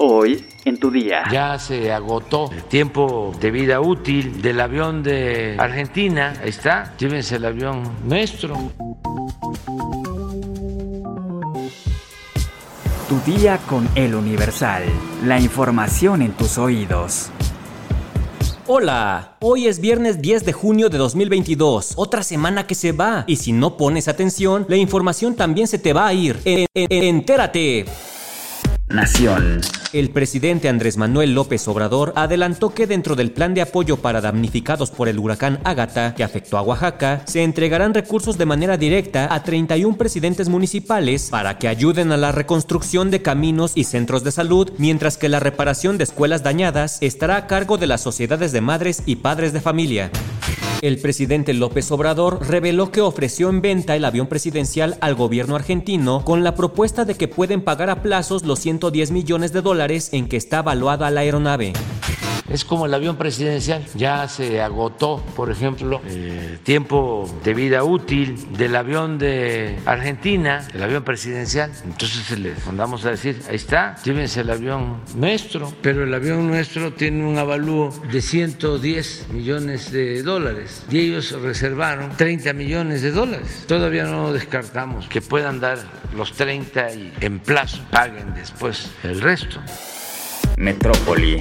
Hoy en tu día. Ya se agotó el tiempo de vida útil del avión de Argentina. Ahí está, llévense el avión nuestro. Tu día con el Universal. La información en tus oídos. Hola, hoy es viernes 10 de junio de 2022, otra semana que se va, y si no pones atención, la información también se te va a ir. E, e, e, entérate. Nación. El presidente Andrés Manuel López Obrador adelantó que dentro del plan de apoyo para damnificados por el huracán Ágata, que afectó a Oaxaca, se entregarán recursos de manera directa a 31 presidentes municipales para que ayuden a la reconstrucción de caminos y centros de salud, mientras que la reparación de escuelas dañadas estará a cargo de las sociedades de madres y padres de familia. El presidente López Obrador reveló que ofreció en venta el avión presidencial al gobierno argentino con la propuesta de que pueden pagar a plazos los 110 millones de dólares en que está evaluada la aeronave es como el avión presidencial. Ya se agotó, por ejemplo, el tiempo de vida útil del avión de Argentina, el avión presidencial. Entonces les mandamos a decir, ahí está, llévense el avión nuestro, pero el avión nuestro tiene un avalúo de 110 millones de dólares y ellos reservaron 30 millones de dólares. Todavía no descartamos que puedan dar los 30 y en plazo paguen después el resto. Metrópoli.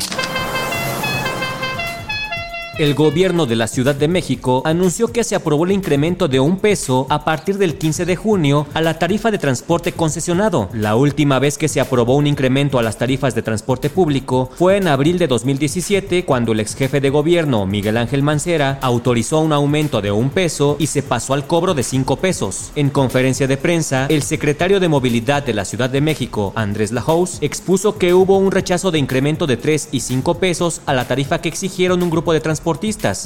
El gobierno de la Ciudad de México anunció que se aprobó el incremento de un peso a partir del 15 de junio a la tarifa de transporte concesionado. La última vez que se aprobó un incremento a las tarifas de transporte público fue en abril de 2017 cuando el ex jefe de gobierno Miguel Ángel Mancera autorizó un aumento de un peso y se pasó al cobro de cinco pesos. En conferencia de prensa, el secretario de Movilidad de la Ciudad de México, Andrés Lahouse, expuso que hubo un rechazo de incremento de 3 y 5 pesos a la tarifa que exigieron un grupo de transporte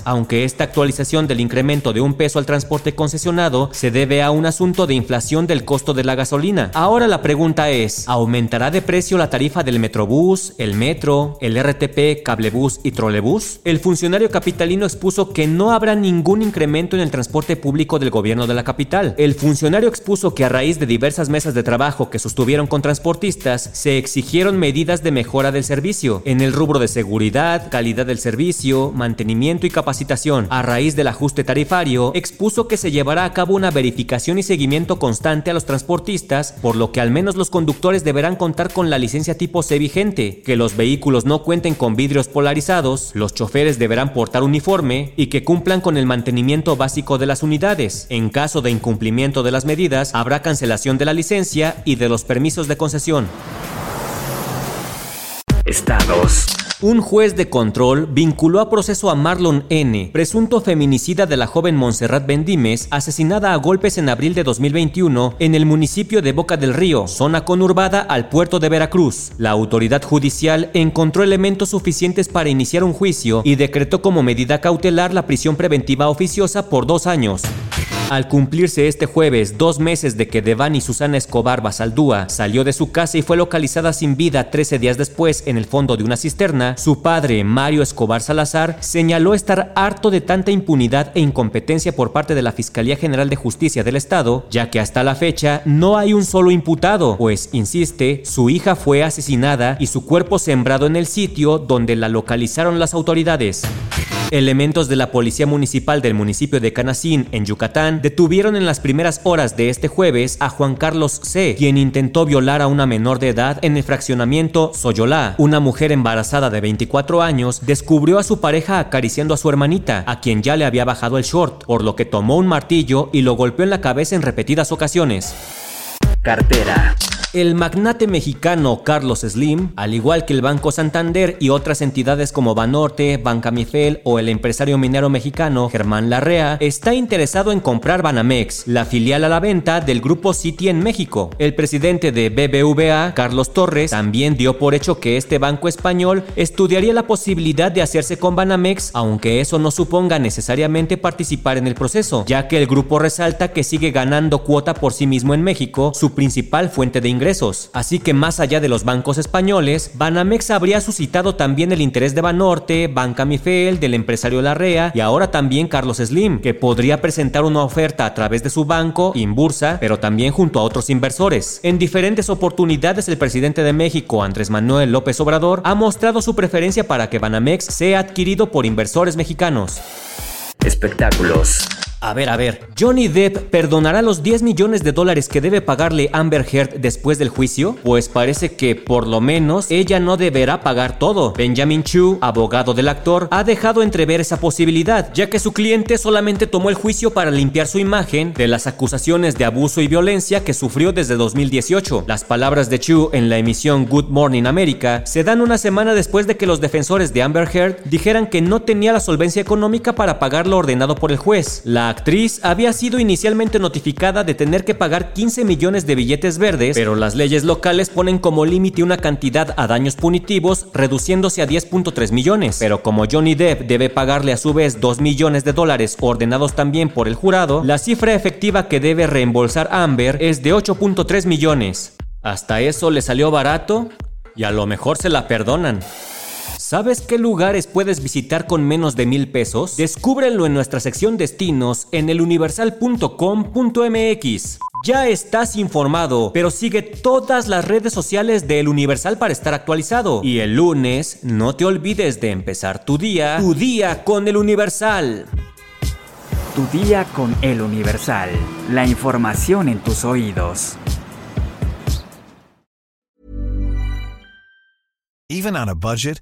aunque esta actualización del incremento de un peso al transporte concesionado se debe a un asunto de inflación del costo de la gasolina. Ahora la pregunta es, ¿aumentará de precio la tarifa del Metrobús, el Metro, el RTP, Cablebús y Trolebús? El funcionario capitalino expuso que no habrá ningún incremento en el transporte público del gobierno de la capital. El funcionario expuso que a raíz de diversas mesas de trabajo que sostuvieron con transportistas, se exigieron medidas de mejora del servicio en el rubro de seguridad, calidad del servicio, mantenimiento y capacitación. A raíz del ajuste tarifario, expuso que se llevará a cabo una verificación y seguimiento constante a los transportistas, por lo que al menos los conductores deberán contar con la licencia tipo C vigente, que los vehículos no cuenten con vidrios polarizados, los choferes deberán portar uniforme y que cumplan con el mantenimiento básico de las unidades. En caso de incumplimiento de las medidas, habrá cancelación de la licencia y de los permisos de concesión. Estados. Un juez de control vinculó a proceso a Marlon N., presunto feminicida de la joven Montserrat Bendimes, asesinada a golpes en abril de 2021 en el municipio de Boca del Río, zona conurbada al puerto de Veracruz. La autoridad judicial encontró elementos suficientes para iniciar un juicio y decretó como medida cautelar la prisión preventiva oficiosa por dos años. Al cumplirse este jueves dos meses de que Devani Susana Escobar Basaldúa salió de su casa y fue localizada sin vida 13 días después en el fondo de una cisterna, su padre, Mario Escobar Salazar, señaló estar harto de tanta impunidad e incompetencia por parte de la Fiscalía General de Justicia del Estado, ya que hasta la fecha no hay un solo imputado, pues, insiste, su hija fue asesinada y su cuerpo sembrado en el sitio donde la localizaron las autoridades. Elementos de la Policía Municipal del municipio de Canacín, en Yucatán, detuvieron en las primeras horas de este jueves a Juan Carlos C., quien intentó violar a una menor de edad en el fraccionamiento Soyolá. Una mujer embarazada de 24 años descubrió a su pareja acariciando a su hermanita, a quien ya le había bajado el short, por lo que tomó un martillo y lo golpeó en la cabeza en repetidas ocasiones. Cartera. El magnate mexicano Carlos Slim, al igual que el Banco Santander y otras entidades como Banorte, Banca Mifel o el empresario minero mexicano Germán Larrea, está interesado en comprar Banamex, la filial a la venta del grupo Citi en México. El presidente de BBVA, Carlos Torres, también dio por hecho que este banco español estudiaría la posibilidad de hacerse con Banamex, aunque eso no suponga necesariamente participar en el proceso, ya que el grupo resalta que sigue ganando cuota por sí mismo en México, su principal fuente de ingresos ingresos. Así que más allá de los bancos españoles, Banamex habría suscitado también el interés de Banorte, Banca Mifel, del empresario Larrea y ahora también Carlos Slim, que podría presentar una oferta a través de su banco, Inbursa, pero también junto a otros inversores. En diferentes oportunidades el presidente de México, Andrés Manuel López Obrador, ha mostrado su preferencia para que Banamex sea adquirido por inversores mexicanos. Espectáculos. A ver, a ver, ¿Johnny Depp perdonará los 10 millones de dólares que debe pagarle Amber Heard después del juicio? Pues parece que, por lo menos, ella no deberá pagar todo. Benjamin Chu, abogado del actor, ha dejado entrever esa posibilidad, ya que su cliente solamente tomó el juicio para limpiar su imagen de las acusaciones de abuso y violencia que sufrió desde 2018. Las palabras de Chu en la emisión Good Morning America se dan una semana después de que los defensores de Amber Heard dijeran que no tenía la solvencia económica para pagar lo ordenado por el juez. La actriz había sido inicialmente notificada de tener que pagar 15 millones de billetes verdes, pero las leyes locales ponen como límite una cantidad a daños punitivos reduciéndose a 10.3 millones. Pero como Johnny Depp debe pagarle a su vez 2 millones de dólares ordenados también por el jurado, la cifra efectiva que debe reembolsar Amber es de 8.3 millones. Hasta eso le salió barato y a lo mejor se la perdonan. ¿Sabes qué lugares puedes visitar con menos de mil pesos? Descúbrenlo en nuestra sección destinos en eluniversal.com.mx. Ya estás informado, pero sigue todas las redes sociales de El Universal para estar actualizado. Y el lunes, no te olvides de empezar tu día, tu día con El Universal. Tu día con El Universal. La información en tus oídos. Even on a budget,